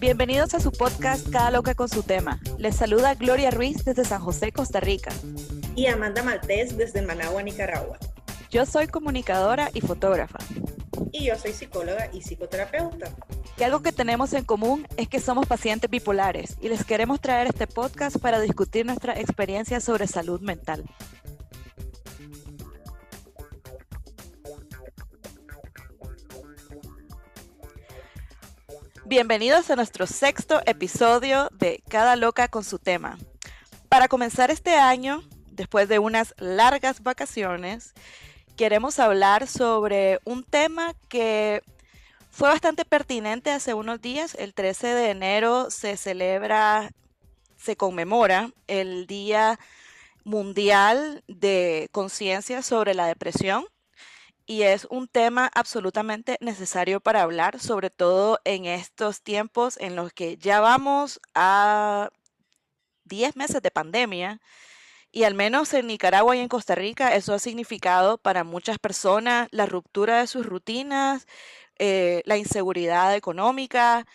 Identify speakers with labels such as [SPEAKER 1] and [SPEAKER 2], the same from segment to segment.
[SPEAKER 1] Bienvenidos a su podcast Cada Loca con su tema. Les saluda Gloria Ruiz desde San José, Costa Rica.
[SPEAKER 2] Y Amanda Maltés desde Managua, Nicaragua.
[SPEAKER 1] Yo soy comunicadora y fotógrafa.
[SPEAKER 2] Y yo soy psicóloga y psicoterapeuta.
[SPEAKER 1] Y algo que tenemos en común es que somos pacientes bipolares y les queremos traer este podcast para discutir nuestra experiencia sobre salud mental. Bienvenidos a nuestro sexto episodio de Cada Loca con su tema. Para comenzar este año, después de unas largas vacaciones, queremos hablar sobre un tema que fue bastante pertinente hace unos días. El 13 de enero se celebra, se conmemora el Día Mundial de Conciencia sobre la Depresión y es un tema absolutamente necesario para hablar, sobre todo en estos tiempos en los que ya vamos a 10 meses de pandemia y al menos en Nicaragua y en Costa Rica eso ha significado para muchas personas la ruptura de sus rutinas, eh, la inseguridad económica,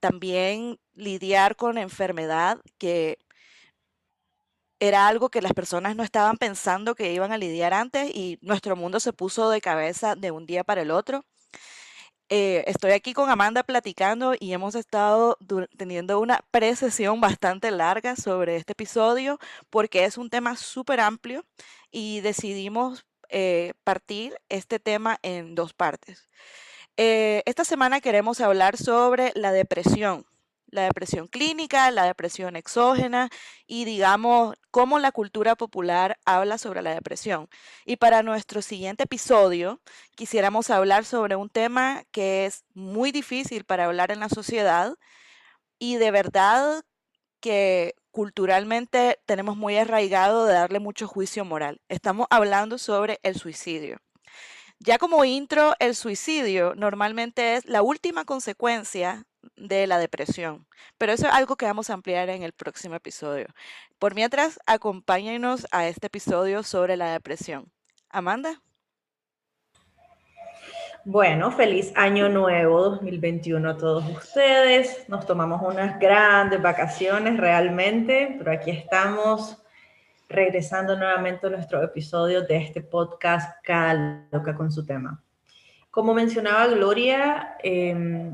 [SPEAKER 1] también lidiar con enfermedad que era algo que las personas no estaban pensando que iban a lidiar antes y nuestro mundo se puso de cabeza de un día para el otro. Eh, estoy aquí con Amanda platicando y hemos estado teniendo una precesión bastante larga sobre este episodio porque es un tema súper amplio y decidimos eh, partir este tema en dos partes. Eh, esta semana queremos hablar sobre la depresión, la depresión clínica, la depresión exógena y digamos cómo la cultura popular habla sobre la depresión. Y para nuestro siguiente episodio quisiéramos hablar sobre un tema que es muy difícil para hablar en la sociedad y de verdad que culturalmente tenemos muy arraigado de darle mucho juicio moral. Estamos hablando sobre el suicidio. Ya como intro, el suicidio normalmente es la última consecuencia de la depresión. Pero eso es algo que vamos a ampliar en el próximo episodio. Por mientras, acompáñenos a este episodio sobre la depresión. Amanda.
[SPEAKER 2] Bueno, feliz año nuevo 2021 a todos ustedes. Nos tomamos unas grandes vacaciones realmente, pero aquí estamos regresando nuevamente a nuestro episodio de este podcast Cada Loca con su tema. Como mencionaba Gloria, eh,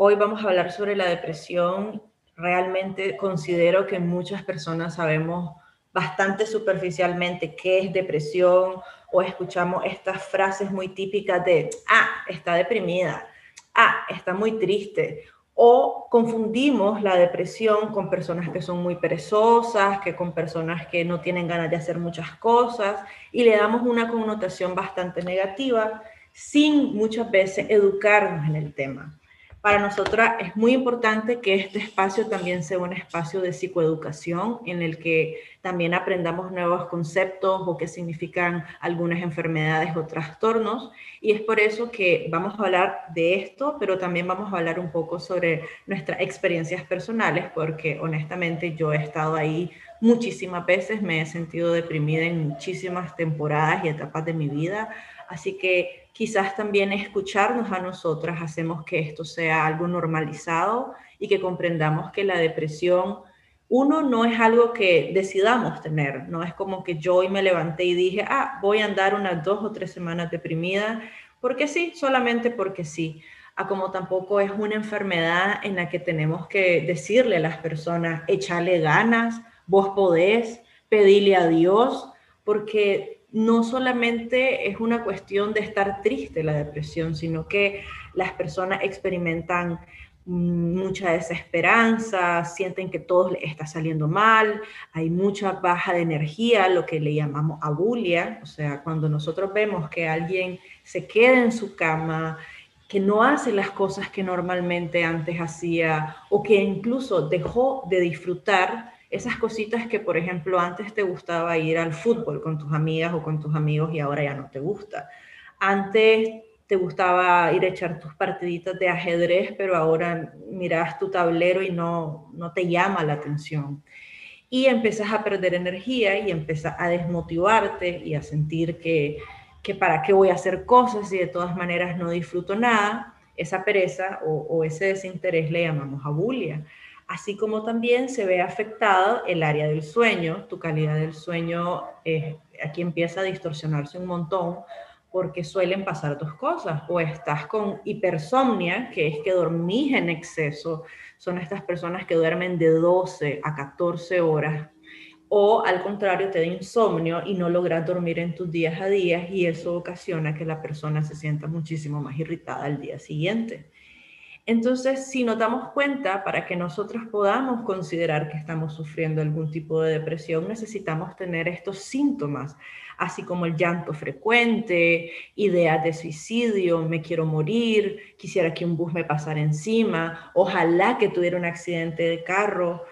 [SPEAKER 2] Hoy vamos a hablar sobre la depresión. Realmente considero que muchas personas sabemos bastante superficialmente qué es depresión o escuchamos estas frases muy típicas de, ah, está deprimida, ah, está muy triste. O confundimos la depresión con personas que son muy perezosas, que con personas que no tienen ganas de hacer muchas cosas y le damos una connotación bastante negativa sin muchas veces educarnos en el tema. Para nosotras es muy importante que este espacio también sea un espacio de psicoeducación en el que también aprendamos nuevos conceptos o qué significan algunas enfermedades o trastornos. Y es por eso que vamos a hablar de esto, pero también vamos a hablar un poco sobre nuestras experiencias personales, porque honestamente yo he estado ahí muchísimas veces, me he sentido deprimida en muchísimas temporadas y etapas de mi vida. Así que quizás también escucharnos a nosotras hacemos que esto sea algo normalizado y que comprendamos que la depresión, uno, no es algo que decidamos tener, no es como que yo hoy me levanté y dije, ah, voy a andar unas dos o tres semanas deprimida, porque sí, solamente porque sí. A como tampoco es una enfermedad en la que tenemos que decirle a las personas, échale ganas, vos podés, pedirle a Dios, porque no solamente es una cuestión de estar triste la depresión, sino que las personas experimentan mucha desesperanza, sienten que todo está saliendo mal, hay mucha baja de energía, lo que le llamamos abulia, o sea, cuando nosotros vemos que alguien se queda en su cama, que no hace las cosas que normalmente antes hacía o que incluso dejó de disfrutar esas cositas que, por ejemplo, antes te gustaba ir al fútbol con tus amigas o con tus amigos y ahora ya no te gusta. Antes te gustaba ir a echar tus partiditas de ajedrez, pero ahora miras tu tablero y no, no te llama la atención. y empiezas a perder energía y empiezas a desmotivarte y a sentir que, que para qué voy a hacer cosas y de todas maneras no disfruto nada, esa pereza o, ese desinterés le llamamos abulia. Así como también se ve afectado el área del sueño, tu calidad del sueño eh, aquí empieza a distorsionarse un montón porque suelen pasar dos cosas, o estás con hipersomnia, que es que dormís en exceso, son estas personas que duermen de 12 a 14 horas, o al contrario te da insomnio y no logras dormir en tus días a días y eso ocasiona que la persona se sienta muchísimo más irritada al día siguiente. Entonces, si nos damos cuenta, para que nosotros podamos considerar que estamos sufriendo algún tipo de depresión, necesitamos tener estos síntomas así como el llanto frecuente, ideas de suicidio, me quiero morir, quisiera que un bus me pasara encima, ojalá que tuviera un accidente de carro,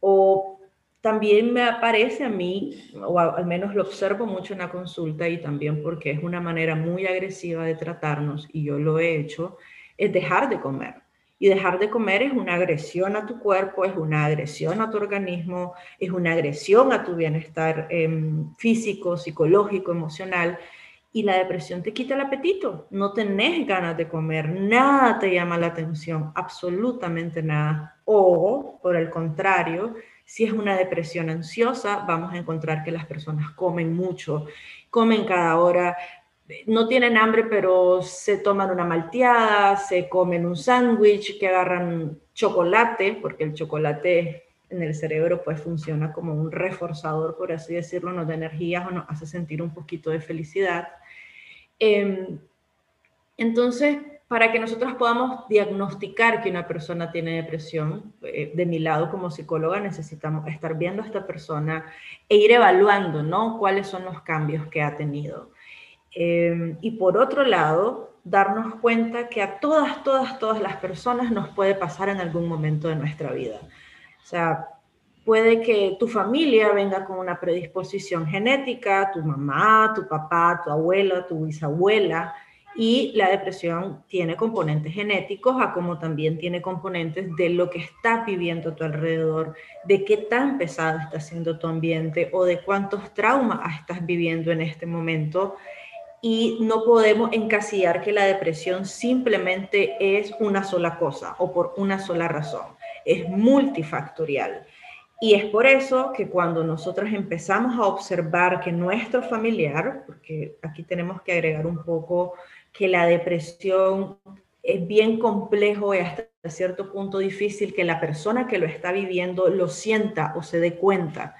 [SPEAKER 2] o también me aparece a mí, o al menos lo observo mucho en la consulta y también porque es una manera muy agresiva de tratarnos, y yo lo he hecho, es dejar de comer. Y dejar de comer es una agresión a tu cuerpo, es una agresión a tu organismo, es una agresión a tu bienestar em, físico, psicológico, emocional. Y la depresión te quita el apetito, no tenés ganas de comer, nada te llama la atención, absolutamente nada. O, por el contrario, si es una depresión ansiosa, vamos a encontrar que las personas comen mucho, comen cada hora, no tienen hambre, pero se toman una malteada, se comen un sándwich, que agarran chocolate, porque el chocolate en el cerebro pues funciona como un reforzador, por así decirlo, nos da energía o nos hace sentir un poquito de felicidad. Em, entonces, para que nosotros podamos diagnosticar que una persona tiene depresión, eh, de mi lado como psicóloga necesitamos estar viendo a esta persona e ir evaluando, ¿no? ¿Cuáles son los cambios que ha tenido? Em, y por otro lado, darnos cuenta que a todas, todas, todas las personas nos puede pasar en algún momento de nuestra vida. O sea, puede que tu familia venga con una predisposición genética, tu mamá, tu papá, tu abuela, tu bisabuela, y la depresión tiene componentes genéticos, a como también tiene componentes de lo que está viviendo a tu alrededor, de qué tan pesado está siendo tu ambiente o de cuántos traumas estás viviendo en este momento y no podemos encasillar que la depresión simplemente es una sola cosa o por una sola razón. Es multifactorial. Y es por eso que cuando nosotros empezamos a observar que nuestro familiar, porque aquí tenemos que agregar un poco que la depresión es bien complejo y hasta cierto punto difícil que la persona que lo está viviendo lo sienta o se dé cuenta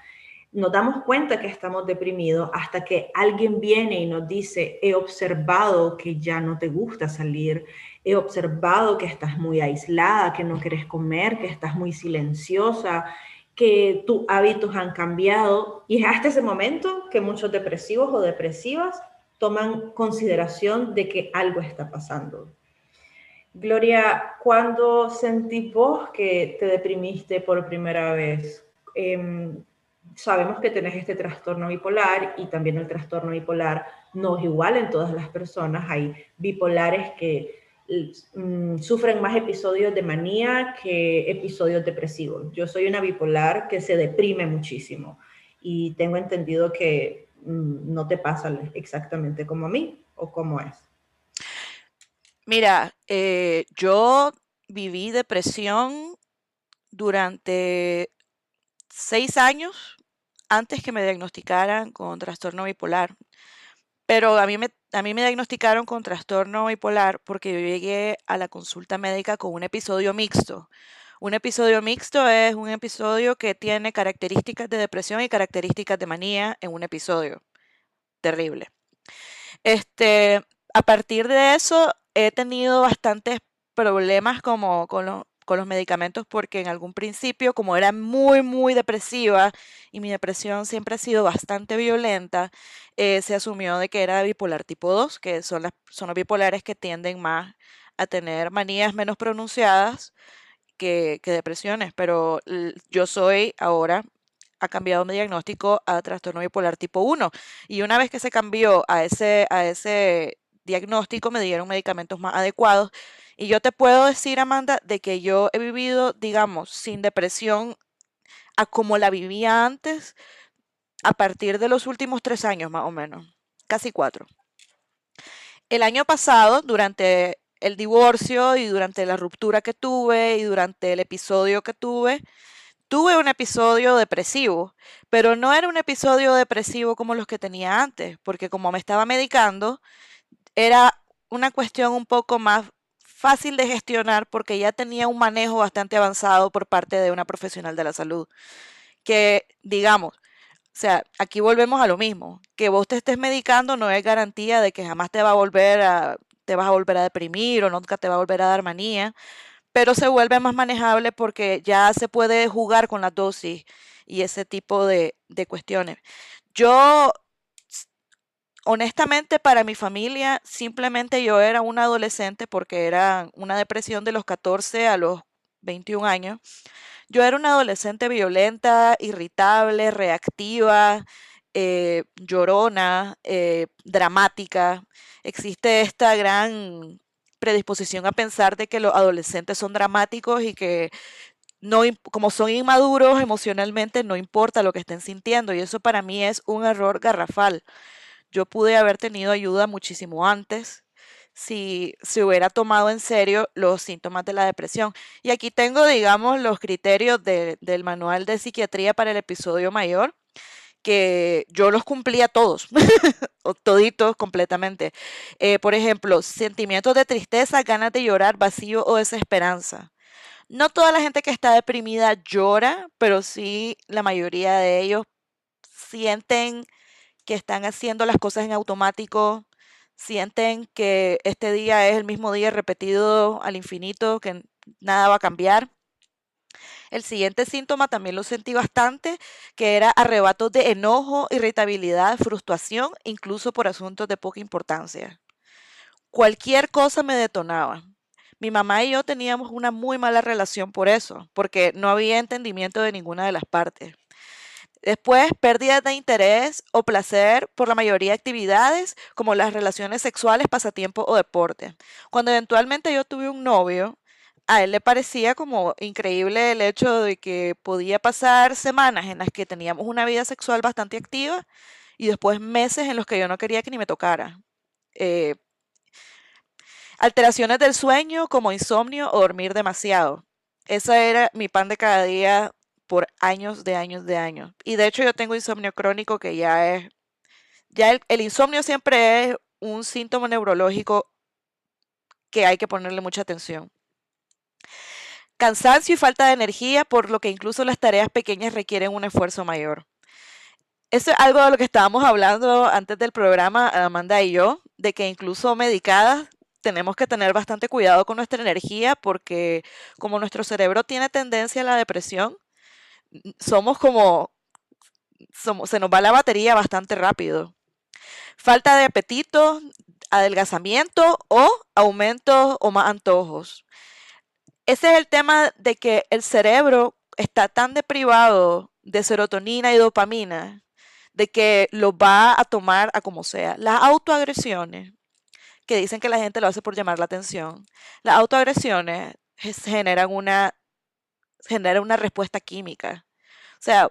[SPEAKER 2] nos damos cuenta que estamos deprimidos hasta que alguien viene y nos dice, he observado que ya no te gusta salir, he observado que estás muy aislada, que no quieres comer, que estás muy silenciosa, que tus hábitos han cambiado. Y es hasta ese momento que muchos depresivos o depresivas toman consideración de que algo está pasando. Gloria, ¿cuándo sentís vos que te deprimiste por primera vez? Em, sabemos que tenés este trastorno bipolar y también el trastorno bipolar no es igual en todas las personas. Hay bipolares que mm, sufren más episodios de manía que episodios depresivos. Yo soy una bipolar que se deprime muchísimo y tengo entendido que mm, no te pasa exactamente como a mí o como es.
[SPEAKER 1] Mira, eh, yo viví depresión durante seis años antes que me diagnosticaran con trastorno bipolar. Pero a mí, me, a mí me diagnosticaron con trastorno bipolar porque yo llegué a la consulta médica con un episodio mixto. Un episodio mixto es un episodio que tiene características de depresión y características de manía en un episodio. Terrible. Este, a partir de eso he tenido bastantes problemas como con, con los medicamentos porque en algún principio, como era muy, muy depresiva y mi depresión siempre ha sido bastante violenta, eh, se asumió de que era bipolar tipo 2, que son, las, son los bipolares que tienden más a tener manías menos pronunciadas que, que depresiones, pero yo soy ahora ha cambiado mi diagnóstico a trastorno bipolar tipo 1. Y una vez que se cambió a ese, a ese diagnóstico, me dieron medicamentos más adecuados y yo te puedo decir, Amanda, de que yo he vivido, digamos, sin depresión a como la vivía antes a partir de los últimos tres años más o menos, casi cuatro. El año pasado, durante el divorcio y durante la ruptura que tuve y durante el episodio que tuve, tuve un episodio depresivo, pero no era un episodio depresivo como los que tenía antes, porque como me estaba medicando, era una cuestión un poco más fácil de gestionar porque ya tenía un manejo bastante avanzado por parte de una profesional de la salud. Que, digamos, o sea, aquí volvemos a lo mismo, que vos te estés medicando no es garantía de que jamás te va a volver a, te vas a volver a deprimir o nunca te va a volver a dar manía, pero se vuelve más manejable porque ya se puede jugar con la dosis y ese tipo de, de cuestiones. Yo honestamente para mi familia simplemente yo era una adolescente porque era una depresión de los 14 a los 21 años. Yo era una adolescente violenta, irritable, reactiva, eh, llorona, eh, dramática. Existe esta gran predisposición a pensar de que los adolescentes son dramáticos y que no, como son inmaduros emocionalmente, no importa lo que estén sintiendo. Y eso para mí es un error garrafal. Yo pude haber tenido ayuda muchísimo antes si se hubiera tomado en serio los síntomas de la depresión. Y aquí tengo, digamos, los criterios del manual de psiquiatría para el episodio mayor, que yo los cumplía todos, toditos completamente. Eh, por ejemplo, sentimientos de tristeza, ganas de llorar, vacío o desesperanza. No toda la gente que está deprimida llora, pero sí la mayoría de ellos sienten que están haciendo las cosas en automático, sienten que este día es el mismo día repetido al infinito, que nada va a cambiar. El siguiente síntoma también lo sentí bastante, que era arrebatos de enojo, irritabilidad, frustración, incluso por asuntos de poca importancia. Cualquier cosa me detonaba. Mi mamá y yo teníamos una muy mala relación por eso, porque no había entendimiento de ninguna de las partes. Después, pérdidas de interés o placer por la mayoría de actividades, como las relaciones sexuales, pasatiempo o deporte. Cuando eventualmente yo tuve un novio, a él le parecía como increíble el hecho de que podía pasar semanas en las que teníamos una vida sexual bastante activa y después meses en los que yo no quería que ni me tocara. Eh, alteraciones del sueño como insomnio o dormir demasiado. Ese era mi pan de cada día por años de años de años. Y de hecho yo tengo insomnio crónico que ya es, ya el, insomnio siempre es un síntoma neurológico que hay que ponerle mucha atención. Cansancio y falta de energía, por lo que incluso las tareas pequeñas requieren un esfuerzo mayor. Eso es algo de lo que estábamos hablando antes del programa, Amanda y yo, de que incluso medicadas tenemos que tener bastante cuidado con nuestra energía porque como nuestro cerebro tiene tendencia a la depresión, somos como, somos, se nos va la batería bastante rápido. Falta de apetito, adelgazamiento o aumento o más antojos. Ese es el tema de que el cerebro está tan deprivado de serotonina y dopamina de que lo va a tomar a como sea. Las autoagresiones, que dicen que la gente lo hace por llamar la atención, las autoagresiones generan una genera una respuesta química. O sea,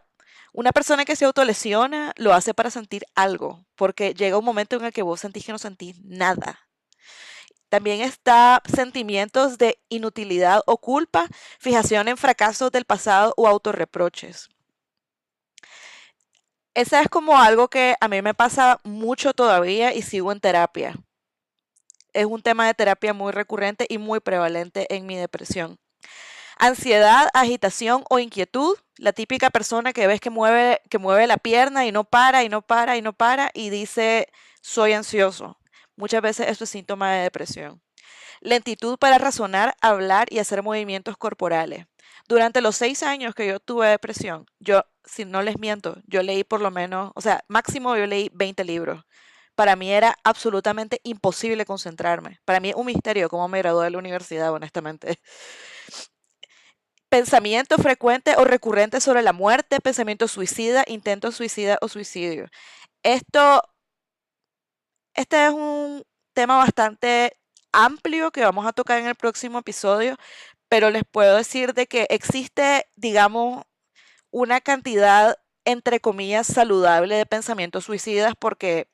[SPEAKER 1] una persona que se autolesiona lo hace para sentir algo, porque llega un momento en el que vos sentís que no sentís nada. También está sentimientos de inutilidad o culpa, fijación en fracasos del pasado o autorreproches. Esa es como algo que a mí me pasa mucho todavía y sigo en terapia. Es un tema de terapia muy recurrente y muy prevalente en mi depresión. Ansiedad, agitación o inquietud. La típica persona que ves que mueve, que mueve la pierna y no para y no para y no para y dice soy ansioso. Muchas veces eso es síntoma de depresión. Lentitud para razonar, hablar y hacer movimientos corporales. Durante los seis años que yo tuve depresión, yo, si no les miento, yo leí por lo menos, o sea, máximo yo leí 20 libros. Para mí era absolutamente imposible concentrarme. Para mí es un misterio cómo me gradué de la universidad, honestamente pensamiento frecuente o recurrente sobre la muerte, pensamiento suicida, intento suicida o suicidio. Esto, este es un tema bastante amplio que vamos a tocar en el próximo episodio, pero les puedo decir de que existe, digamos, una cantidad, entre comillas, saludable de pensamientos suicidas porque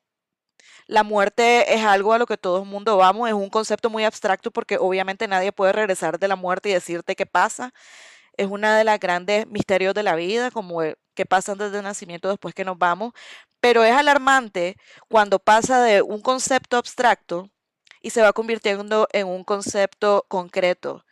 [SPEAKER 1] la muerte es algo a lo que todo el mundo vamos, es un concepto muy abstracto porque obviamente nadie puede regresar de la muerte y decirte qué pasa. Es una de las grandes misterios de la vida, como qué pasa antes del nacimiento después que nos vamos. Pero es alarmante cuando pasa de un concepto abstracto y se va convirtiendo en un concepto concreto,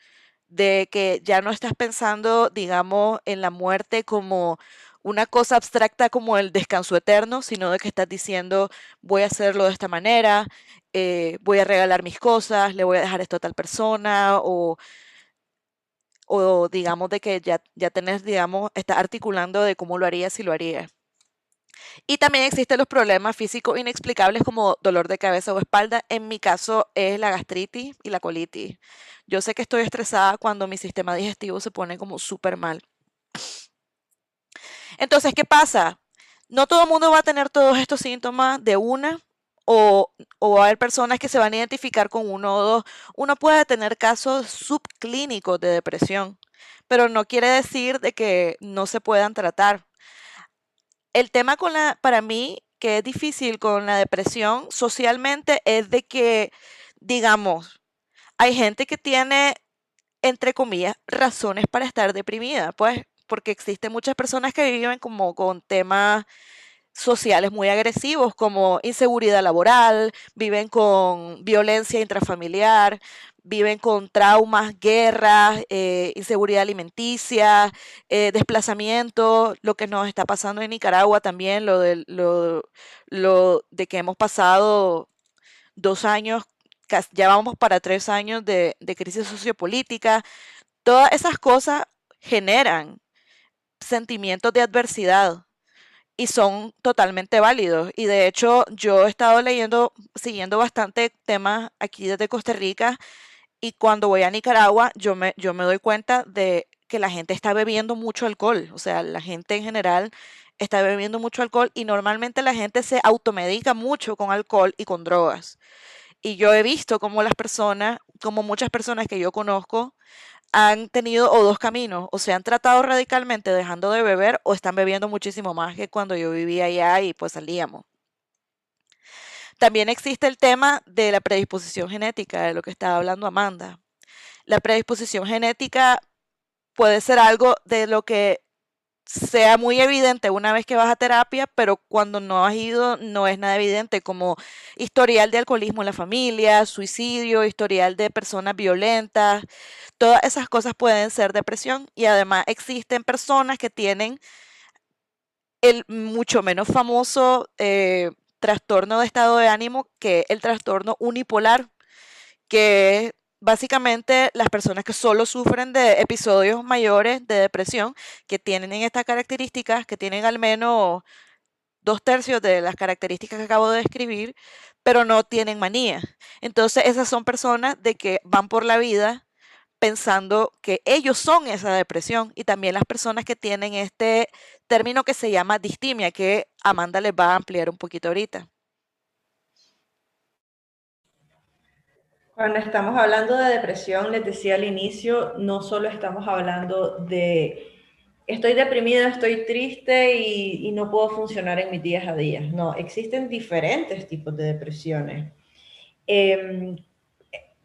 [SPEAKER 1] de que ya no estás pensando, digamos, en la muerte como una cosa abstracta como el descanso eterno, sino de que estás diciendo, voy a hacerlo de esta manera, eh, voy a regalar mis cosas, le voy a dejar esto a tal persona, o, o digamos de que ya, ya tenés, digamos, está articulando de cómo lo haría si lo haría. Y también existen los problemas físicos inexplicables como dolor de cabeza o espalda. En mi caso es la gastritis y la colitis. Yo sé que estoy estresada cuando mi sistema digestivo se pone como súper mal. Entonces, ¿qué pasa? No todo el mundo va a tener todos estos síntomas de una o, va a haber personas que se van a identificar con uno o dos. Uno puede tener casos subclínicos de depresión, pero no quiere decir de que no se puedan tratar. El tema para mí, que es difícil con la depresión socialmente, es de que, digamos, hay gente que tiene, entre comillas, razones para estar deprimida. Pues porque existen muchas personas que viven como con temas sociales muy agresivos como inseguridad laboral, viven con violencia intrafamiliar, viven con traumas, guerras, eh, inseguridad alimenticia, eh, desplazamiento, lo que nos está pasando en Nicaragua también, lo de, lo, de que hemos pasado dos años, ya vamos para tres años de, de crisis sociopolítica, todas esas cosas generan sentimientos de adversidad y son totalmente válidos. Y de hecho, yo he estado leyendo, siguiendo bastante temas aquí desde Costa Rica y cuando voy a Nicaragua, yo me, yo me doy cuenta de que la gente está bebiendo mucho alcohol. O sea, la gente en general está bebiendo mucho alcohol y normalmente la gente se automedica mucho con alcohol y con drogas. Y yo he visto como las personas, como muchas personas que yo conozco, han tenido o dos caminos, o se han tratado radicalmente dejando de beber o están bebiendo muchísimo más que cuando yo vivía allá y pues salíamos. También existe el tema de la predisposición genética, de lo que estaba hablando Amanda. La predisposición genética puede ser algo de lo que sea muy evidente una vez que vas a terapia, pero cuando no has ido no es nada evidente, como historial de alcoholismo en la familia, suicidio, historial de personas violentas, todas esas cosas pueden ser depresión y además existen personas que tienen el mucho menos famoso eh, trastorno de estado de ánimo que el trastorno unipolar, que básicamente las personas que solo sufren de episodios mayores de depresión, que tienen estas características, que tienen al menos dos tercios de las características que acabo de describir, pero no tienen manía. Entonces esas son personas de que van por la vida pensando que ellos son esa depresión y también las personas que tienen este término que se llama distimia, que Amanda les va a ampliar un poquito ahorita.
[SPEAKER 2] Cuando estamos hablando de depresión, les decía al inicio, no solo estamos hablando de estoy deprimida, estoy triste y, no puedo funcionar en mis días a días. No, existen diferentes tipos de depresiones. Em,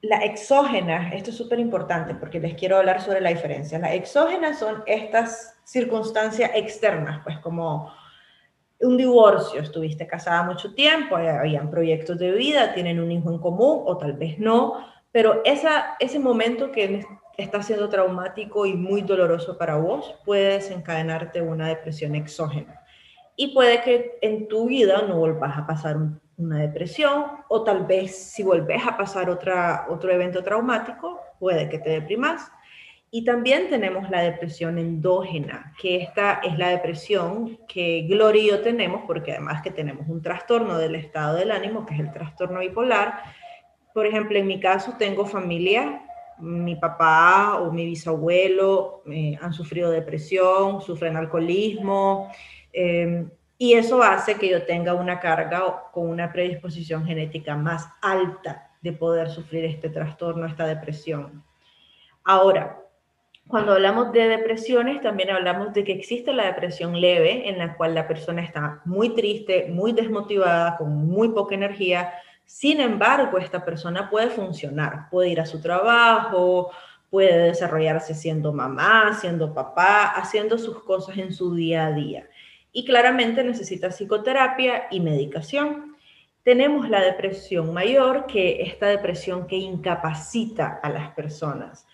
[SPEAKER 2] la exógena, esto es súper importante porque les quiero hablar sobre la diferencia. Las exógenas son estas circunstancias externas, pues como un divorcio, estuviste casada mucho tiempo, habían proyectos de vida, tienen un hijo en común o tal vez no, pero esa, ese momento que está siendo traumático y muy doloroso para vos puede desencadenarte una depresión exógena. Y puede que en tu vida no vuelvas a pasar una depresión o tal vez si vuelves a pasar otra, otro evento traumático, puede que te deprimas y también tenemos la depresión endógena, que esta es la depresión que Gloria y yo tenemos, porque además que tenemos un trastorno del estado del ánimo, que es el trastorno bipolar. Por ejemplo, en mi caso tengo familia, mi papá o mi bisabuelo eh, han sufrido depresión, sufren alcoholismo, em, y eso hace que yo tenga una carga con una predisposición genética más alta de poder sufrir este trastorno, esta depresión. Ahora, cuando hablamos de depresiones, también hablamos de que existe la depresión leve, en la cual la persona está muy triste, muy desmotivada, con muy poca energía. Sin embargo, esta persona puede funcionar, puede ir a su trabajo, puede desarrollarse siendo mamá, siendo papá, haciendo sus cosas en su día a día. Y claramente necesita psicoterapia y medicación. Tenemos la depresión mayor, que esta depresión que incapacita a las personas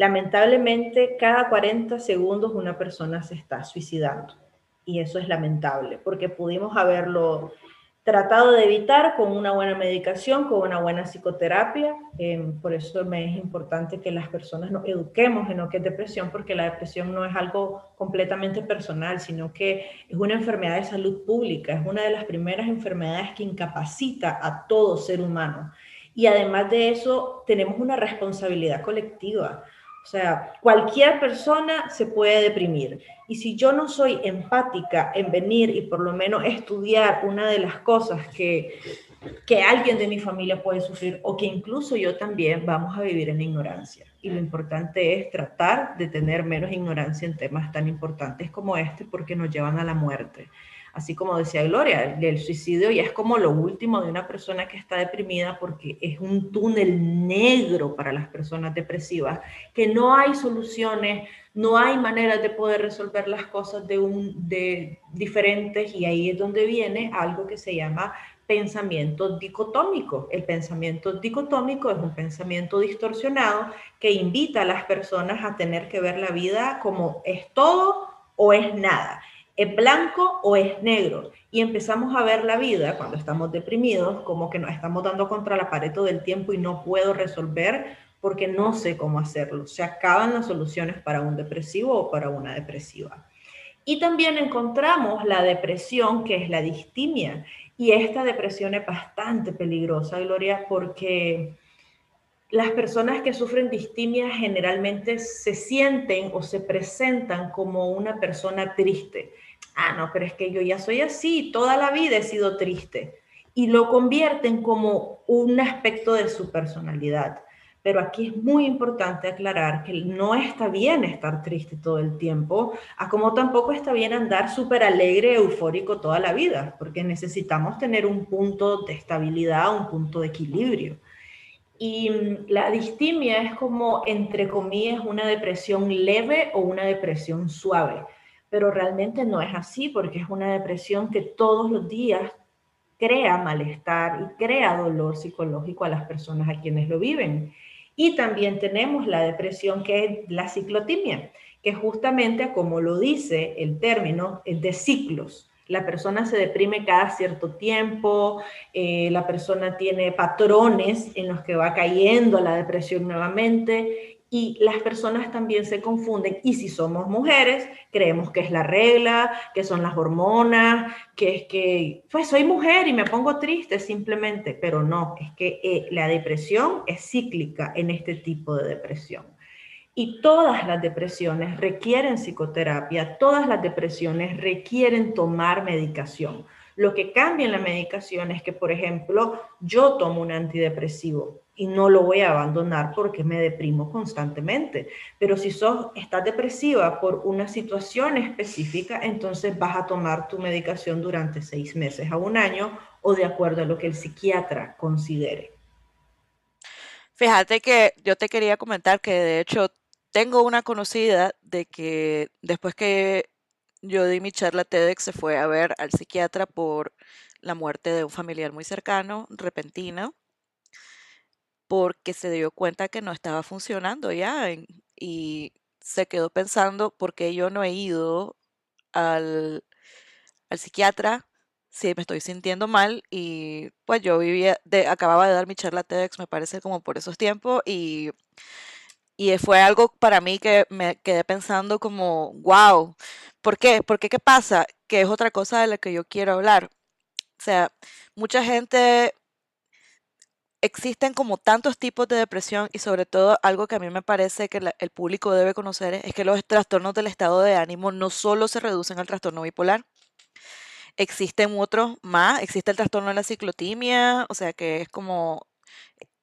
[SPEAKER 2] Lamentablemente, cada 40 segundos una persona se está suicidando. Y eso es lamentable, porque pudimos haberlo tratado de evitar con una buena medicación, con una buena psicoterapia. Em, por eso me es importante que las personas nos eduquemos en lo que es depresión, porque la depresión no es algo completamente personal, sino que es una enfermedad de salud pública, es una de las primeras enfermedades que incapacita a todo ser humano. Y además de eso, tenemos una responsabilidad colectiva. O sea, cualquier persona se puede deprimir. Y si yo no soy empática en venir y por lo menos estudiar una de las cosas que, que alguien de mi familia puede sufrir o que incluso yo también, vamos a vivir en ignorancia. Y lo importante es tratar de tener menos ignorancia en temas tan importantes como este porque nos llevan a la muerte así como decía Gloria, el suicidio ya es como lo último de una persona que está deprimida porque es un túnel negro para las personas depresivas, que no hay soluciones, no hay maneras de poder resolver las cosas de, un, de diferentes y ahí es donde viene algo que se llama pensamiento dicotómico. El pensamiento dicotómico es un pensamiento distorsionado que invita a las personas a tener que ver la vida como es todo o es nada. ¿Es blanco o es negro? Y empezamos a ver la vida cuando estamos deprimidos como que nos estamos dando contra la pared todo el tiempo y no puedo resolver porque no sé cómo hacerlo. Se acaban las soluciones para un depresivo o para una depresiva. Y también encontramos la depresión, que es la distimia. Y esta depresión es bastante peligrosa, Gloria, porque las personas que sufren distimia generalmente se sienten o se presentan como una persona triste ah, no, pero es que yo ya soy así, toda la vida he sido triste. Y lo convierten como un aspecto de su personalidad. Pero aquí es muy importante aclarar que no está bien estar triste todo el tiempo, a como tampoco está bien andar súper alegre, eufórico toda la vida, porque necesitamos tener un punto de estabilidad, un punto de equilibrio. Y mm, la distimia es como, entre comillas, una depresión leve o una depresión suave pero realmente no es así porque es una depresión que todos los días crea malestar y crea dolor psicológico a las personas a quienes lo viven. Y también tenemos la depresión que es la ciclotimia, que justamente como lo dice el término, es de ciclos. La persona se deprime cada cierto tiempo, eh, la persona tiene patrones en los que va cayendo la depresión nuevamente y las personas también se confunden y si somos mujeres creemos que es la regla, que son las hormonas, que es que pues soy mujer y me pongo triste simplemente, pero no, es que eh, la depresión es cíclica en este tipo de depresión. Y todas las depresiones requieren psicoterapia, todas las depresiones requieren tomar medicación. Lo que cambia en la medicación es que, por ejemplo, yo tomo un antidepresivo y no lo voy a abandonar porque me deprimo constantemente. Pero si sos, estás depresiva por una situación específica, entonces vas a tomar tu medicación durante seis meses a un año o de acuerdo a lo que el psiquiatra considere.
[SPEAKER 1] Fíjate que yo te quería comentar que de hecho tengo una conocida de que después que yo di mi charla TEDx se fue a ver al psiquiatra por la muerte de un familiar muy cercano, repentina, porque se dio cuenta que no estaba funcionando ya y se quedó pensando por qué yo no he ido al, al psiquiatra si me estoy sintiendo mal y pues yo vivía, acababa de dar mi charla TEDx, me parece como por esos tiempos y, y fue algo para mí que me quedé pensando como, wow, ¿por qué? ¿Por qué qué pasa? Que es otra cosa de la que yo quiero hablar. O sea, mucha gente existen como tantos tipos de depresión y sobre todo algo que a mí me parece que el público debe conocer es que los trastornos del estado de ánimo no solo se reducen al trastorno bipolar, existen otros más, existe el trastorno de la ciclotimia, o sea que es como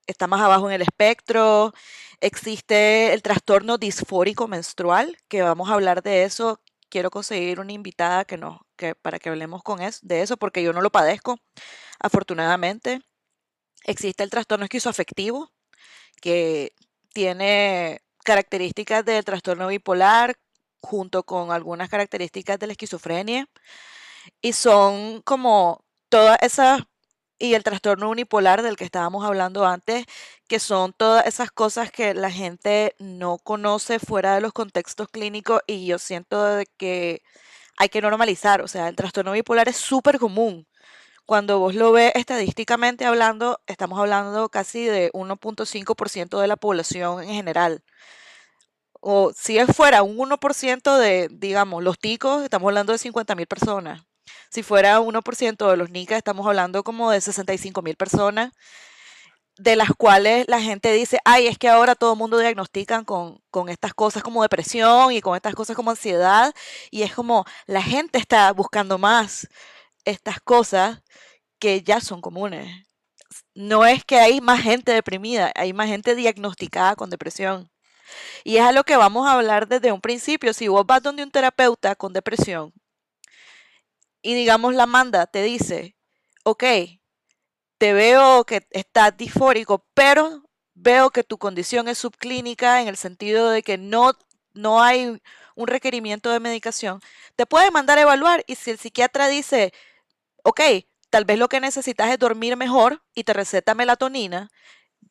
[SPEAKER 1] está más abajo en el espectro. Existe el trastorno disfórico menstrual, que vamos a hablar de eso. Quiero conseguir una invitada que no, que, para que hablemos con es, de eso, porque yo no lo padezco, afortunadamente. Existe el trastorno esquizoafectivo, que tiene características del trastorno bipolar junto con algunas características de la esquizofrenia. Y son como todas esas y el trastorno unipolar del que estábamos hablando antes, que son todas esas cosas que la gente no conoce fuera de los contextos clínicos y yo siento que hay que normalizar, o sea, el trastorno bipolar es súper común. Cuando vos lo ves estadísticamente hablando, estamos hablando casi de 1.5% de la población en general. O si fuera un 1% de, digamos, los ticos, estamos hablando de 50.000 personas. Si fuera 1% de los NICA, estamos hablando como de 65 mil personas, de las cuales la gente dice, ay, es que ahora todo el mundo diagnostican con, con estas cosas como depresión y con estas cosas como ansiedad, y es como la gente está buscando más estas cosas que ya son comunes. No es que hay más gente deprimida, hay más gente diagnosticada con depresión. Y es a lo que vamos a hablar desde un principio. Si vos vas donde un terapeuta con depresión y digamos la manda te dice, ok, te veo que estás disfórico, pero veo que tu condición es subclínica en el sentido de que no, no hay un requerimiento de medicación, te puede mandar a evaluar y si el psiquiatra dice, ok, tal vez lo que necesitas es dormir mejor y te receta melatonina,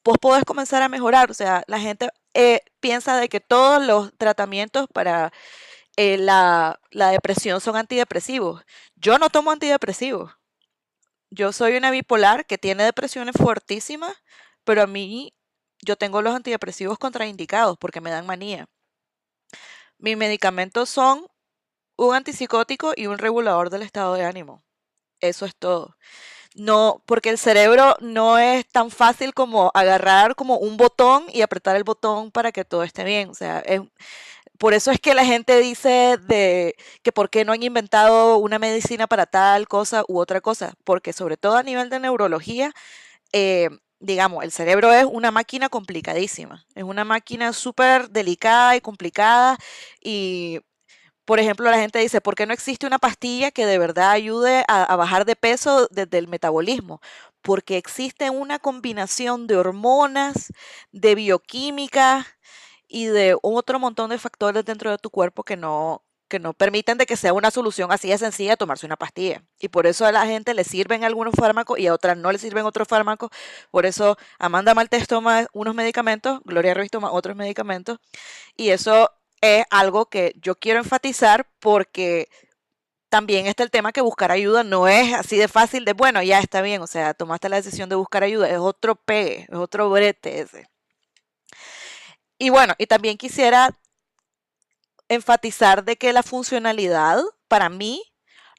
[SPEAKER 1] vos podés comenzar a mejorar. O sea, la gente eh, piensa de que todos los tratamientos para eh, la, la depresión son antidepresivos. Yo no tomo antidepresivos. Yo soy una bipolar que tiene depresiones fuertísimas, pero a mí yo tengo los antidepresivos contraindicados porque me dan manía. Mis medicamentos son un antipsicótico y un regulador del estado de ánimo. Eso es todo. No, porque el cerebro no es tan fácil como agarrar como un botón y apretar el botón para que todo esté bien. O sea, es, por eso es que la gente dice de que por qué no han inventado una medicina para tal cosa u otra cosa, porque sobre todo a nivel de neurología, eh, digamos, el cerebro es una máquina complicadísima, es una máquina súper delicada y complicada y, por ejemplo, la gente dice, ¿por qué no existe una pastilla que de verdad ayude a, bajar de peso desde el metabolismo? Porque existe una combinación de hormonas, de bioquímica, y de otro montón de factores dentro de tu cuerpo que no, que no permiten de que sea una solución así de sencilla tomarse una pastilla. Y por eso a la gente le sirven algunos fármacos y a otras no le sirven otros fármacos. Por eso Amanda Maltés toma unos medicamentos, Gloria Ruiz toma otros medicamentos. Y eso es algo que yo quiero enfatizar porque también está el tema que buscar ayuda no es así de fácil de, bueno, ya está bien, o sea, tomaste la decisión de buscar ayuda, es otro pegue, es otro brete ese. Y bueno, y también quisiera enfatizar de que la funcionalidad para mí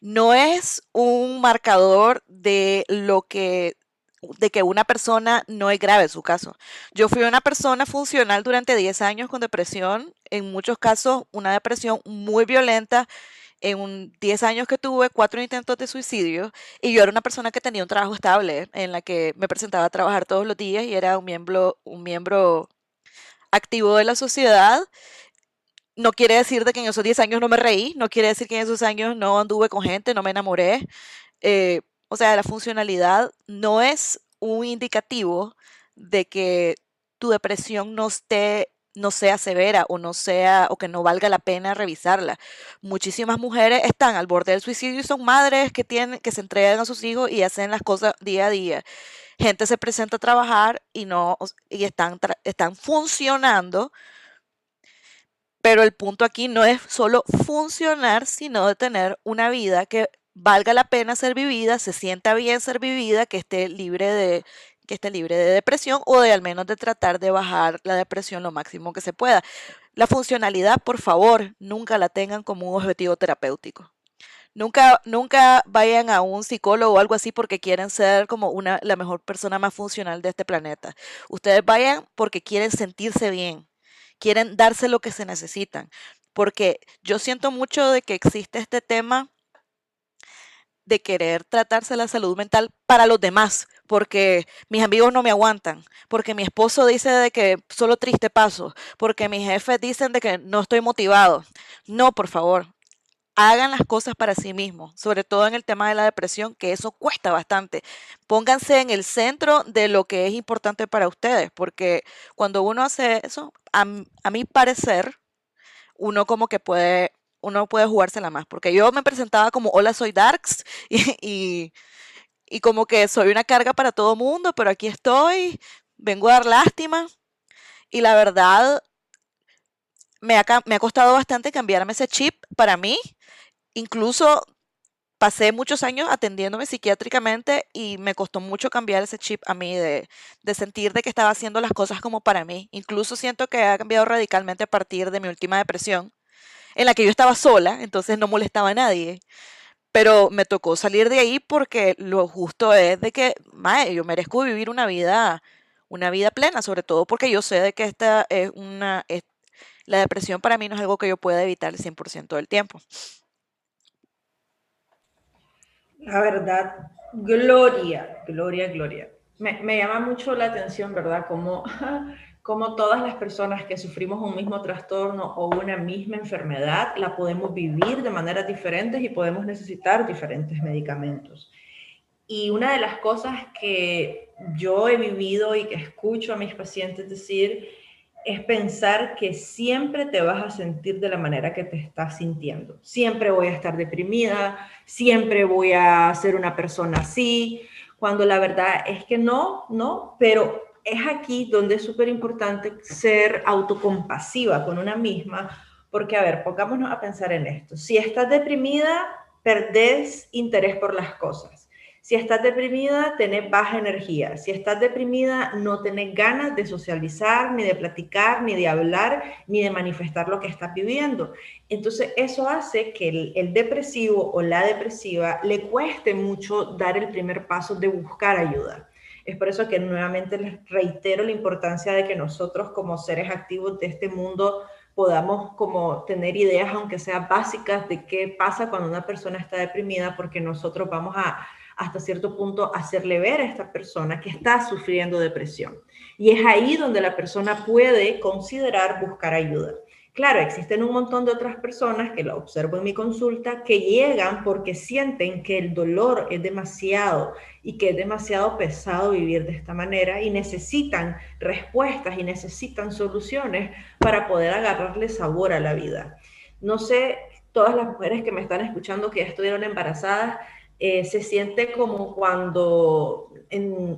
[SPEAKER 1] no es un marcador de lo que de que una persona no es grave su caso. Yo fui una persona funcional durante 10 años con depresión, en muchos casos una depresión muy violenta. En un 10 años que tuve cuatro intentos de suicidio y yo era una persona que tenía un trabajo estable en la que me presentaba a trabajar todos los días y era un miembro, un miembro activo de la sociedad. No quiere decir de que en esos 10 años no me reí, no quiere decir que en esos años no anduve con gente, no me enamoré. Eh, o sea, la funcionalidad no es un indicativo de que tu depresión no esté no sea severa o no sea o que no valga la pena revisarla. Muchísimas mujeres están al borde del suicidio y son madres que tienen que se entregan a sus hijos y hacen las cosas día a día gente se presenta a trabajar y no y están, están funcionando. Pero el punto aquí no es solo funcionar, sino de tener una vida que valga la pena ser vivida, se sienta bien ser vivida, que esté libre de que esté libre de depresión o de al menos de tratar de bajar la depresión lo máximo que se pueda. La funcionalidad, por favor, nunca la tengan como un objetivo terapéutico. Nunca, nunca vayan a un psicólogo o algo así porque quieren ser como una, la mejor persona más funcional de este planeta. Ustedes vayan porque quieren sentirse bien, quieren darse lo que se necesitan. Porque yo siento mucho de que existe este tema de querer tratarse la salud mental para los demás, porque mis amigos no me aguantan, porque mi esposo dice de que solo triste paso, porque mis jefes dicen de que no estoy motivado. No, por favor, hagan las cosas para sí mismos, sobre todo en el tema de la depresión, que eso cuesta bastante. Pónganse en el centro de lo que es importante para ustedes, porque cuando uno hace eso, a, mi parecer, uno como que puede, uno puede jugársela más, porque yo me presentaba como, hola, soy Darks, y, y, como que soy una carga para todo mundo, pero aquí estoy, vengo a dar lástima, y la verdad, me ha, me ha costado bastante cambiarme ese chip para mí, Incluso pasé muchos años atendiéndome psiquiátricamente y me costó mucho cambiar ese chip a mí de, sentir de que estaba haciendo las cosas como para mí. Incluso siento que ha cambiado radicalmente a partir de mi última depresión, en la que yo estaba sola, entonces no molestaba a nadie. Pero me tocó salir de ahí porque lo justo es de que, yo merezco vivir una vida, una vida plena, sobre todo porque yo sé de que esta es una, la depresión para mí no es algo que yo pueda evitar el 100% del tiempo.
[SPEAKER 2] La verdad, gloria, gloria, gloria. Me, llama mucho la atención, ¿verdad? Como, como todas las personas que sufrimos un mismo trastorno o una misma enfermedad, la podemos vivir de maneras diferentes y podemos necesitar diferentes medicamentos. Y una de las cosas que yo he vivido y que escucho a mis pacientes decir es pensar que siempre te vas a sentir de la manera que te estás sintiendo. Siempre voy a estar deprimida, siempre voy a ser una persona así, cuando la verdad es que no, no, pero es aquí donde es súper importante ser autocompasiva con una misma, porque a ver, pongámonos a pensar en esto. Si estás deprimida, perdés interés por las cosas. Si estás deprimida, tenés baja energía. Si estás deprimida, no tenés ganas de socializar, ni de platicar, ni de hablar, ni de manifestar lo que estás viviendo. Entonces, eso hace que el, el depresivo o la depresiva le cueste mucho dar el primer paso de buscar ayuda. Es por eso que nuevamente les reitero la importancia de que nosotros como seres activos de este mundo podamos como tener ideas, aunque sean básicas, de qué pasa cuando una persona está deprimida, porque nosotros vamos a hasta cierto punto hacerle ver a esta persona que está sufriendo depresión. Y es ahí donde la persona puede considerar buscar ayuda. Claro, existen un montón de otras personas que lo observo en mi consulta que llegan porque sienten que el dolor es demasiado y que es demasiado pesado vivir de esta manera y necesitan respuestas y necesitan soluciones para poder agarrarle sabor a la vida. No sé, todas las mujeres que me están escuchando que ya estuvieron embarazadas, eh, se siente como cuando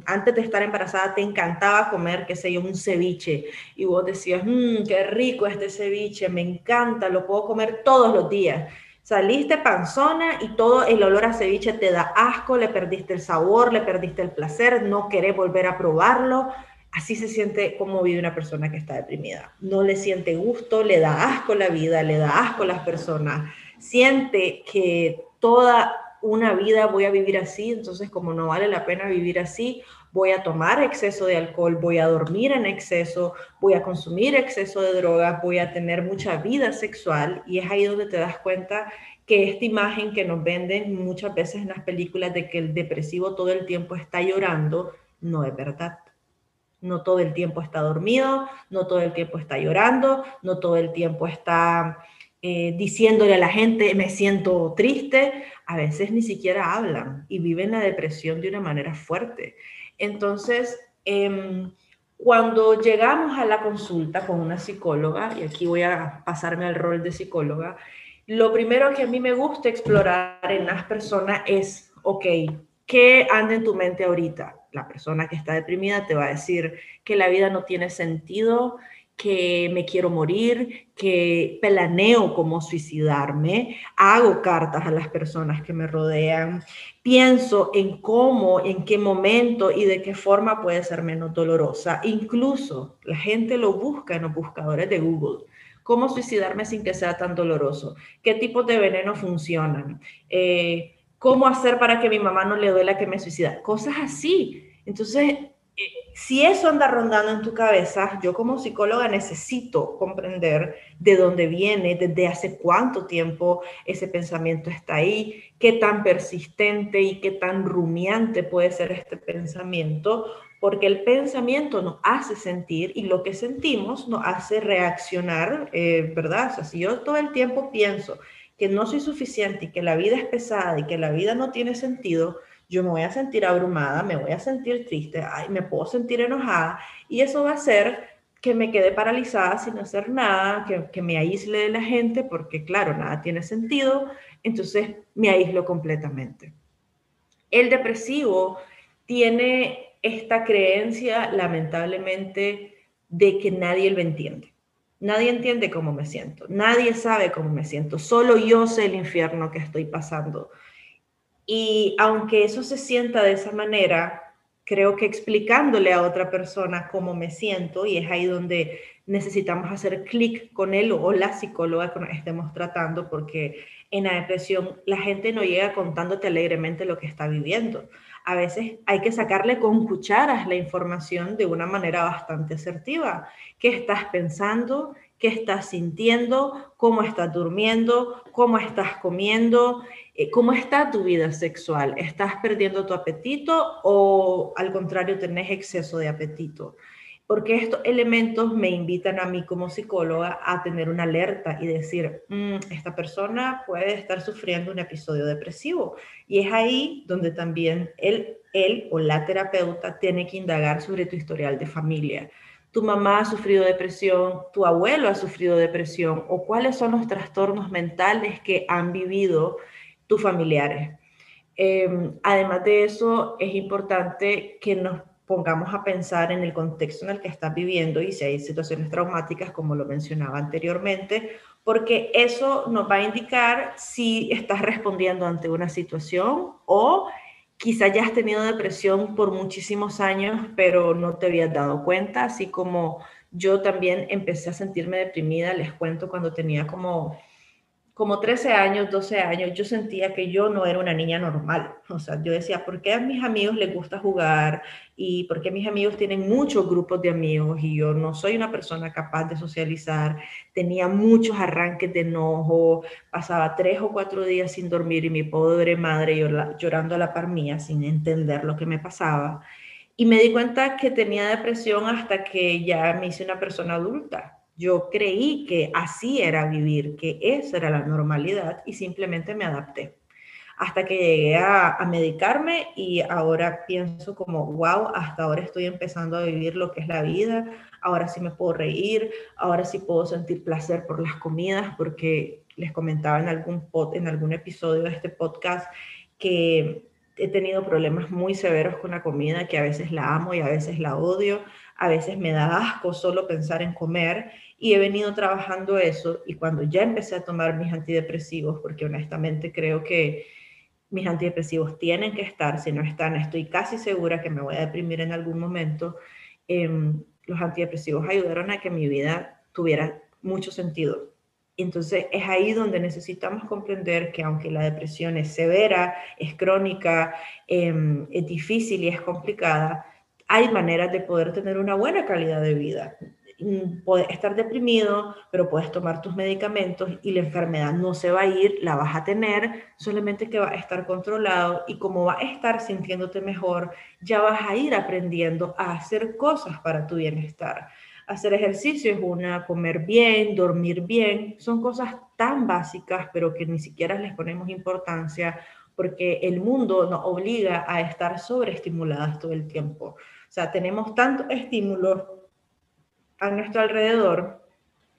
[SPEAKER 2] antes de estar embarazada te encantaba comer, qué sé yo, un ceviche y vos decías, mmm, qué rico este ceviche, me encanta, lo puedo comer todos los días. Saliste panzona y todo el olor a ceviche te da asco, le perdiste el sabor, le perdiste el placer, no querés volver a probarlo. Así se siente como vive una persona que está deprimida. No le siente gusto, le da asco la vida, le da asco las personas. Siente que toda una vida voy a vivir así, entonces como no vale la pena vivir así, voy a tomar exceso de alcohol, voy a dormir en exceso, voy a consumir exceso de drogas, voy a tener mucha vida sexual y es ahí donde te das cuenta que esta imagen que nos venden muchas veces en las películas de que el depresivo todo el tiempo está llorando, no es verdad. No todo el tiempo está dormido, no todo el tiempo está llorando, no todo el tiempo está eh, diciéndole a la gente, me siento triste, a veces ni siquiera hablan y viven la depresión de una manera fuerte. Entonces, em, cuando llegamos a la consulta con una psicóloga, y aquí voy a pasarme al rol de psicóloga, lo primero que a mí me gusta explorar en las personas es, ok, ¿qué anda en tu mente ahorita? La persona que está deprimida te va a decir que la vida no tiene sentido, que me quiero morir, que planeo cómo suicidarme, hago cartas a las personas que me rodean, pienso en cómo, en qué momento y de qué forma puede ser menos dolorosa. Incluso la gente lo busca en los buscadores de Google. ¿Cómo suicidarme sin que sea tan doloroso? ¿Qué tipos de veneno funcionan? Eh, ¿Cómo hacer para que mi mamá no le duela que me suicida? Cosas así. Entonces, si eso anda rondando en tu cabeza, yo como psicóloga necesito comprender de dónde viene, desde hace cuánto tiempo ese pensamiento está ahí, qué tan persistente y qué tan rumiante puede ser este pensamiento, porque el pensamiento nos hace sentir y lo que sentimos nos hace reaccionar, eh, ¿verdad? O sea, si yo todo el tiempo pienso que no soy suficiente y que la vida es pesada y que la vida no tiene sentido, yo me voy a sentir abrumada, me voy a sentir triste, me puedo sentir enojada y eso va a hacer que me quede paralizada sin hacer nada, que, que me aísle de la gente porque claro, nada tiene sentido, entonces me aíslo completamente. El depresivo tiene esta creencia, lamentablemente, de que nadie lo entiende. Nadie entiende cómo me siento, nadie sabe cómo me siento, solo yo sé el infierno que estoy pasando. Y aunque eso se sienta de esa manera, creo que explicándole a otra persona cómo me siento, y es ahí donde necesitamos hacer clic con él o la psicóloga que nos estemos tratando, porque en la depresión la gente no llega contándote alegremente lo que está viviendo. A veces hay que sacarle con cucharas la información de una manera bastante asertiva. ¿Qué estás pensando? ¿Qué estás sintiendo? ¿Cómo estás durmiendo? ¿Cómo estás comiendo? Eh, ¿Cómo está tu vida sexual? ¿Estás perdiendo tu apetito o al contrario tenés exceso de apetito? Porque estos elementos me invitan a mí como psicóloga a tener una alerta y decir, mm, esta persona puede estar sufriendo un episodio depresivo. Y es ahí donde también él, él o la terapeuta tiene que indagar sobre tu historial de familia tu mamá ha sufrido depresión, tu abuelo ha sufrido depresión o cuáles son los trastornos mentales que han vivido tus familiares. Em, además de eso, es importante que nos pongamos a pensar en el contexto en el que estás viviendo y si hay situaciones traumáticas, como lo mencionaba anteriormente, porque eso nos va a indicar si estás respondiendo ante una situación o quizá ya has tenido depresión por muchísimos años, pero no te habías dado cuenta, así como yo también empecé a sentirme deprimida, les cuento, cuando tenía como como 13 años, 12 años, yo sentía que yo no era una niña normal. O sea, yo decía, ¿por qué a mis amigos les gusta jugar? ¿Y por qué mis amigos tienen muchos grupos de amigos? Y yo no soy una persona capaz de socializar. Tenía muchos arranques de enojo. Pasaba tres o cuatro días sin dormir y mi pobre madre llorando a la par mía sin entender lo que me pasaba. Y me di cuenta que tenía depresión hasta que ya me hice una persona adulta yo creí que así era vivir, que esa era la normalidad y simplemente me adapté. Hasta que llegué a, medicarme y ahora pienso como, wow, hasta ahora estoy empezando a vivir lo que es la vida, ahora sí me puedo reír, ahora sí puedo sentir placer por las comidas, porque les comentaba en algún, en algún episodio de este podcast que he tenido problemas muy severos con la comida, que a veces la amo y a veces la odio, a veces me da asco solo pensar en comer y he venido trabajando eso y cuando ya empecé a tomar mis antidepresivos, porque honestamente creo que mis antidepresivos tienen que estar, si no están, estoy casi segura que me voy a deprimir en algún momento, em, los antidepresivos ayudaron a que mi vida tuviera mucho sentido. Entonces es ahí donde necesitamos comprender que aunque la depresión es severa, es crónica, em, es difícil y es complicada, hay maneras de poder tener una buena calidad de vida. Mm, puedes estar deprimido, pero puedes tomar tus medicamentos y la enfermedad no se va a ir, la vas a tener, solamente que va a estar controlado y como va a estar sintiéndote mejor, ya vas a ir aprendiendo a hacer cosas para tu bienestar. Hacer ejercicio es una, comer bien, dormir bien, son cosas tan básicas, pero que ni siquiera les ponemos importancia porque el mundo nos obliga a estar sobreestimuladas todo el tiempo. O sea, tenemos tantos estímulos a nuestro alrededor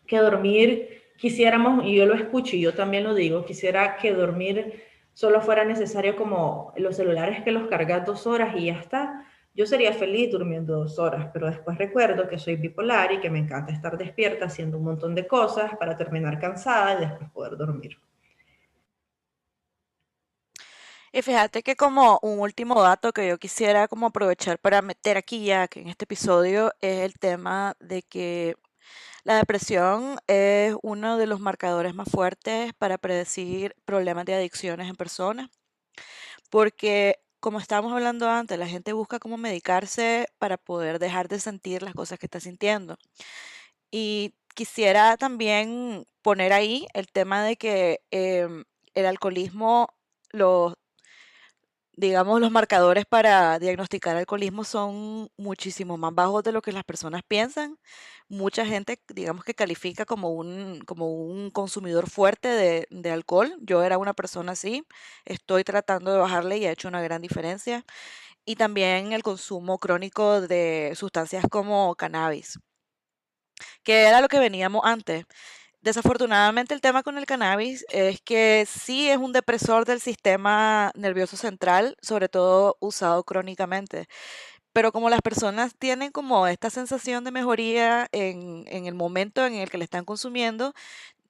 [SPEAKER 2] que dormir quisiéramos, y yo lo escucho y yo también lo digo, quisiera que dormir solo fuera necesario como los celulares que los cargas dos horas y ya está. Yo sería feliz durmiendo dos horas, pero después recuerdo que soy bipolar y que me encanta estar despierta haciendo un montón de cosas para terminar cansada y después poder dormir.
[SPEAKER 1] Y fíjate que como un último dato que yo quisiera como aprovechar para meter aquí ya que en este episodio es el tema de que la depresión es uno de los marcadores más fuertes para predecir problemas de adicciones en personas, porque como estábamos hablando antes, la gente busca cómo medicarse para poder dejar de sentir las cosas que está sintiendo. Y quisiera también poner ahí el tema de que em, el alcoholismo, los, digamos, los marcadores para diagnosticar alcoholismo son muchísimo más bajos de lo que las personas piensan. Mucha gente, digamos, que califica como un, como un consumidor fuerte de, de alcohol. Yo era una persona así. Estoy tratando de bajarle y ha hecho una gran diferencia. Y también el consumo crónico de sustancias como cannabis que era lo que veníamos antes. Desafortunadamente el tema con el cannabis es que sí es un depresor del sistema nervioso central, sobre todo usado crónicamente. Pero como las personas tienen como esta sensación de mejoría en, el momento en el que le están consumiendo,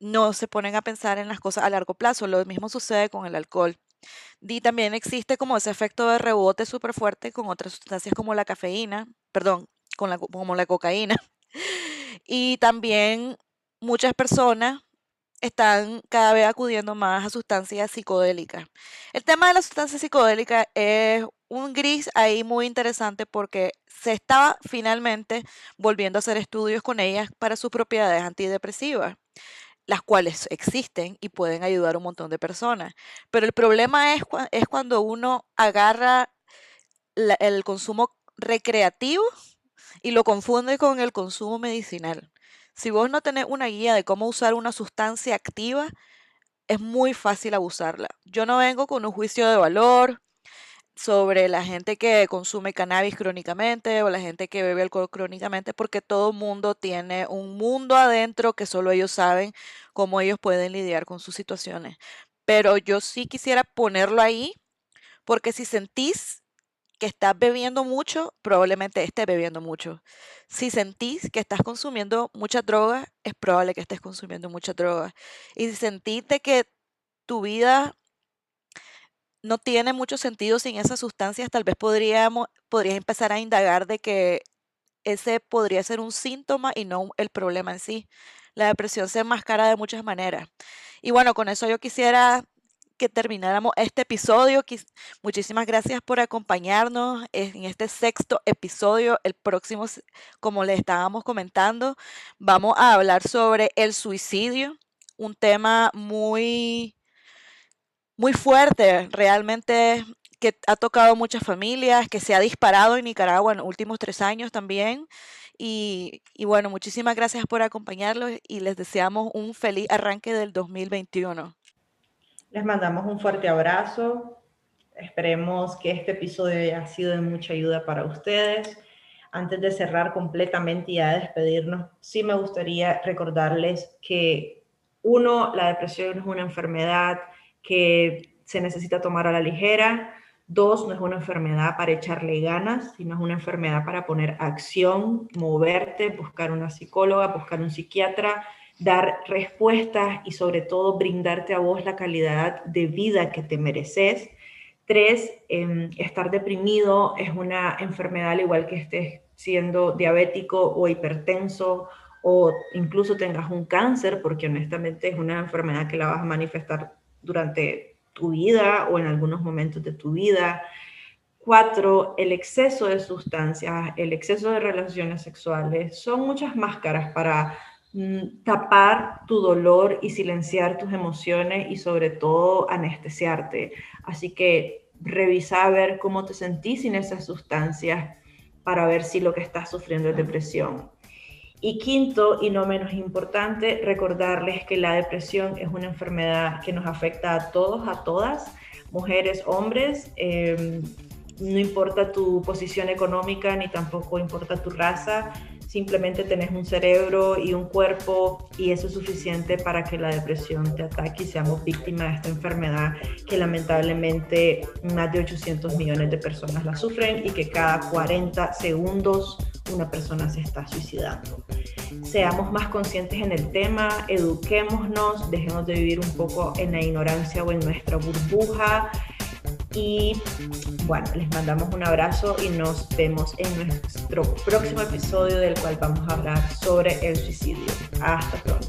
[SPEAKER 1] no se ponen a pensar en las cosas a largo plazo. Lo mismo sucede con el alcohol. Y también existe como ese efecto de rebote súper fuerte con otras sustancias como la cafeína, perdón, como la cocaína. Y también muchas personas están cada vez acudiendo más a sustancias psicodélicas. El tema de las sustancias psicodélicas es un gris ahí muy interesante porque se estaba finalmente volviendo a hacer estudios con ellas para sus propiedades antidepresivas, las cuales existen y pueden ayudar a un montón de personas. Pero el problema es, es cuando uno agarra el consumo recreativo y lo confunde con el consumo medicinal. Si vos no tenés una guía de cómo usar una sustancia activa, es muy fácil abusarla. Yo no vengo con un juicio de valor sobre la gente que consume cannabis crónicamente o la gente que bebe alcohol crónicamente, porque todo mundo tiene un mundo adentro que solo ellos saben cómo ellos pueden lidiar con sus situaciones. Pero yo sí quisiera ponerlo ahí, porque si sentís que estás bebiendo mucho, probablemente estés bebiendo mucho. Si sentís que estás consumiendo mucha droga, es probable que estés consumiendo mucha droga. Y si sentís que tu vida no tiene mucho sentido sin esas sustancias, tal vez podríamos, podrías empezar a indagar de que ese podría ser un síntoma y no el problema en sí. La depresión se enmascara de muchas maneras. Y bueno, con eso yo quisiera que termináramos este episodio. Muchísimas gracias por acompañarnos en este sexto episodio. El próximo, como les estábamos comentando, vamos a hablar sobre el suicidio, un tema muy, muy fuerte, realmente que ha tocado muchas familias, que se ha disparado en Nicaragua en los últimos tres años también. Y, y, bueno, muchísimas gracias por acompañarlos y les deseamos un feliz arranque del 2021.
[SPEAKER 2] Les mandamos un fuerte abrazo. Esperemos que este episodio haya sido de mucha ayuda para ustedes. Antes de cerrar completamente y ya despedirnos, sí me gustaría recordarles que uno, la depresión es una enfermedad que se necesita tomar a la ligera. Dos, no es una enfermedad para echarle ganas, sino es una enfermedad para poner acción, moverte, buscar una psicóloga, buscar un psiquiatra, dar respuestas y sobre todo brindarte a vos la calidad de vida que te mereces. Tres, em, estar deprimido es una enfermedad al igual que estés siendo diabético o hipertenso o incluso tengas un cáncer, porque honestamente es una enfermedad que la vas a manifestar durante tu vida o en algunos momentos de tu vida. Cuatro, el exceso de sustancias, el exceso de relaciones sexuales son muchas máscaras para tapar tu dolor y silenciar tus emociones y sobre todo anestesiarte. Así que revisa a ver cómo te sentís sin esas sustancias para ver si lo que estás sufriendo es depresión. Y quinto, y no menos importante, recordarles que la depresión es una enfermedad que nos afecta a todos, a todas, mujeres, hombres. Em, no importa tu posición económica ni tampoco importa tu raza, simplemente tenés un cerebro y un cuerpo y eso es suficiente para que la depresión te ataque y seamos víctimas de esta enfermedad que lamentablemente más de 800 millones de personas la sufren y que cada 40 segundos una persona se está suicidando. Seamos más conscientes en el tema, eduquémonos, dejemos de vivir un poco en la ignorancia o en nuestra burbuja y bueno, les mandamos un abrazo y nos vemos en nuestro próximo episodio del cual vamos a hablar sobre el suicidio. Hasta pronto.